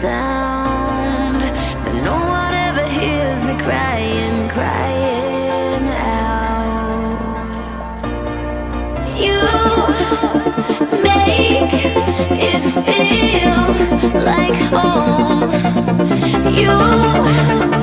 sound, but no one ever hears me crying, crying out. You make it feel like home. You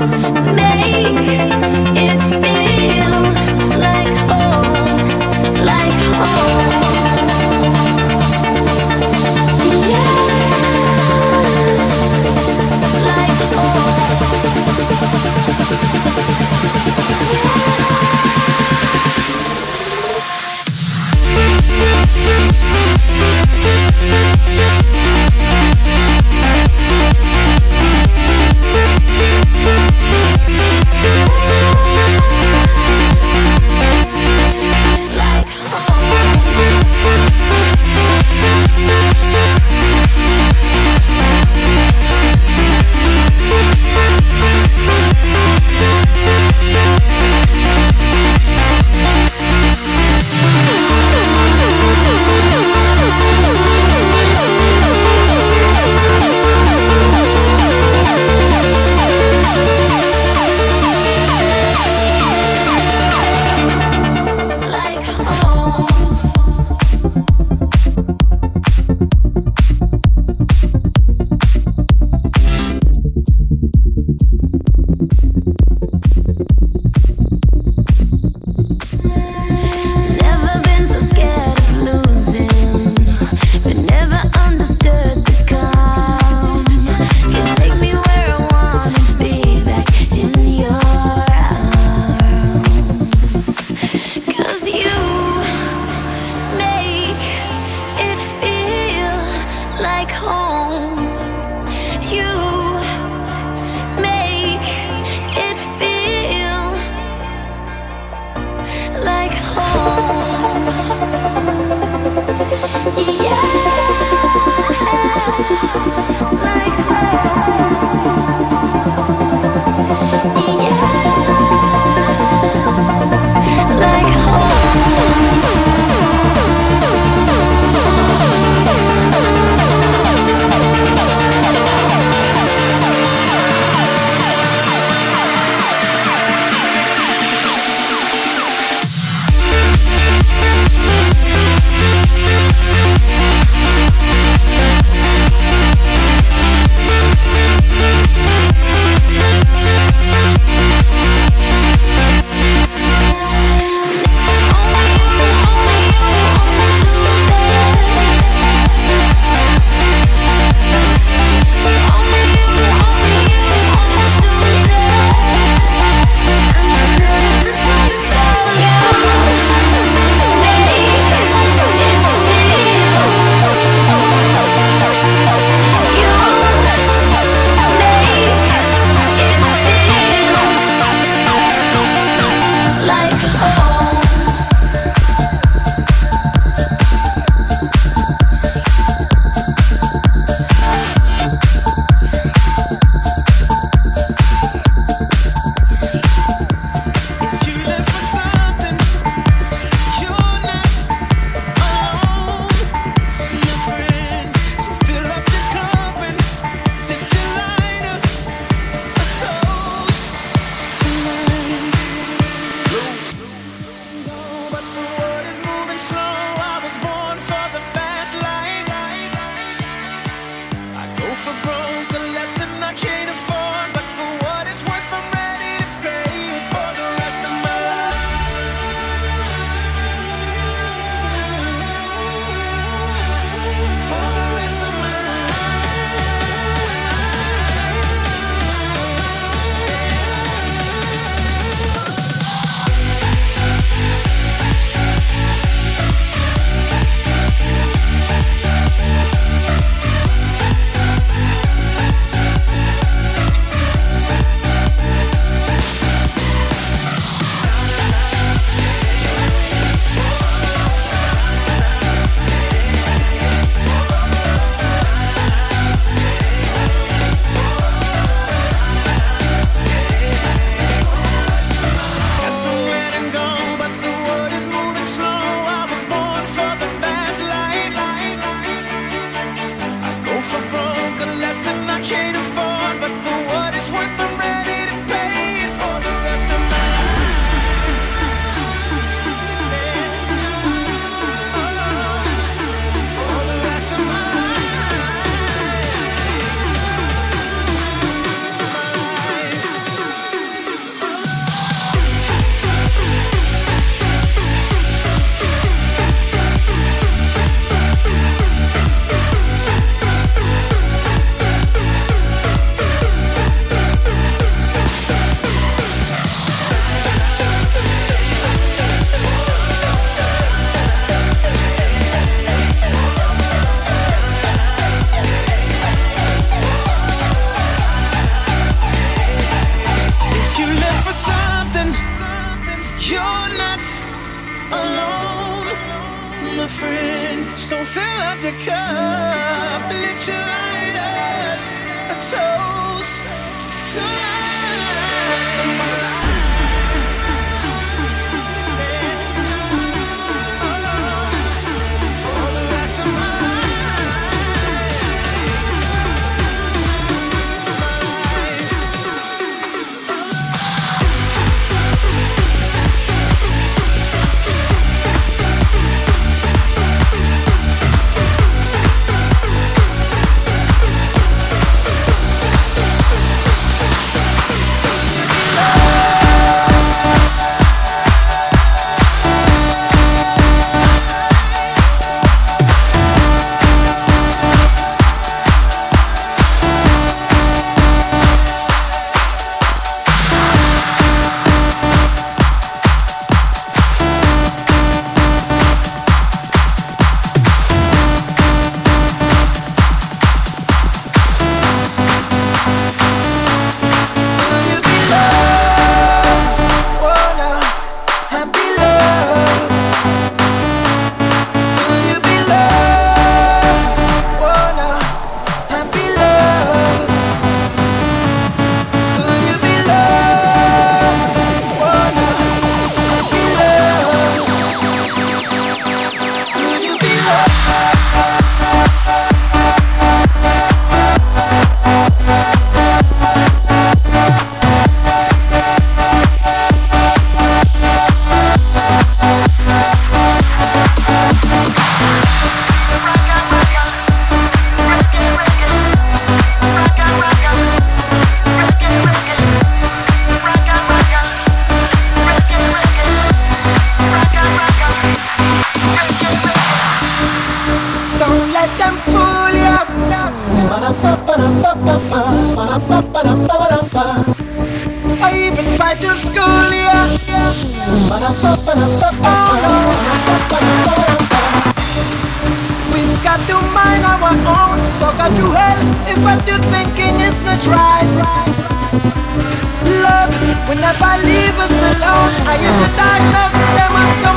can't afford right to school, yeah. We've got to mind our own, so got to help if what you're thinking is not right. Love will never leave us alone. I in the darkness, there must come.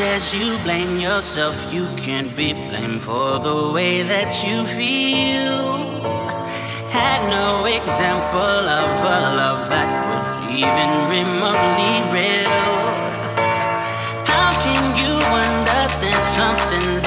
As you blame yourself, you can't be blamed for the way that you feel. Had no example of a love that was even remotely real. How can you understand something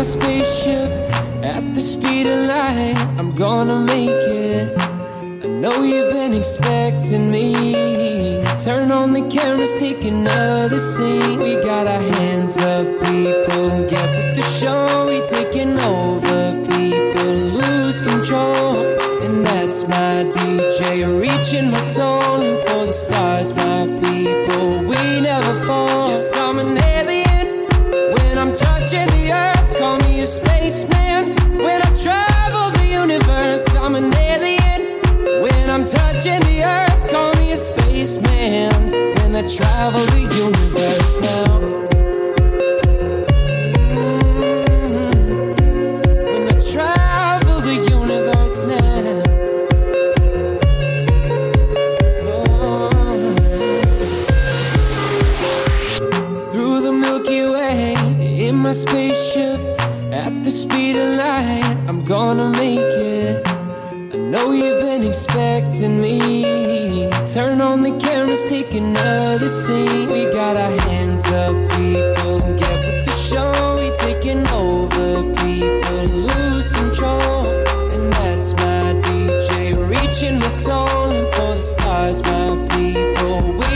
my spaceship, at the speed of light, I'm gonna make it. I know you've been expecting me. Turn on the cameras, take another scene. We got our hands up, people. Get with the show, we taking over, people. Lose control, and that's my DJ. Reaching my soul and for the stars, my people. We never fall. Yes, I'm an alien. When I'm touching the earth, call me a spaceman. When I travel the universe, I'm an alien. When I'm touching the earth, call me a spaceman. When I travel the universe now. At the speed of light, I'm gonna make it. I know you've been expecting me. Turn on the cameras, take another scene. We got our hands up, people. Get with the show, we taking over, people. Lose control, and that's my DJ. Reaching my soul, and for the stars, my people. We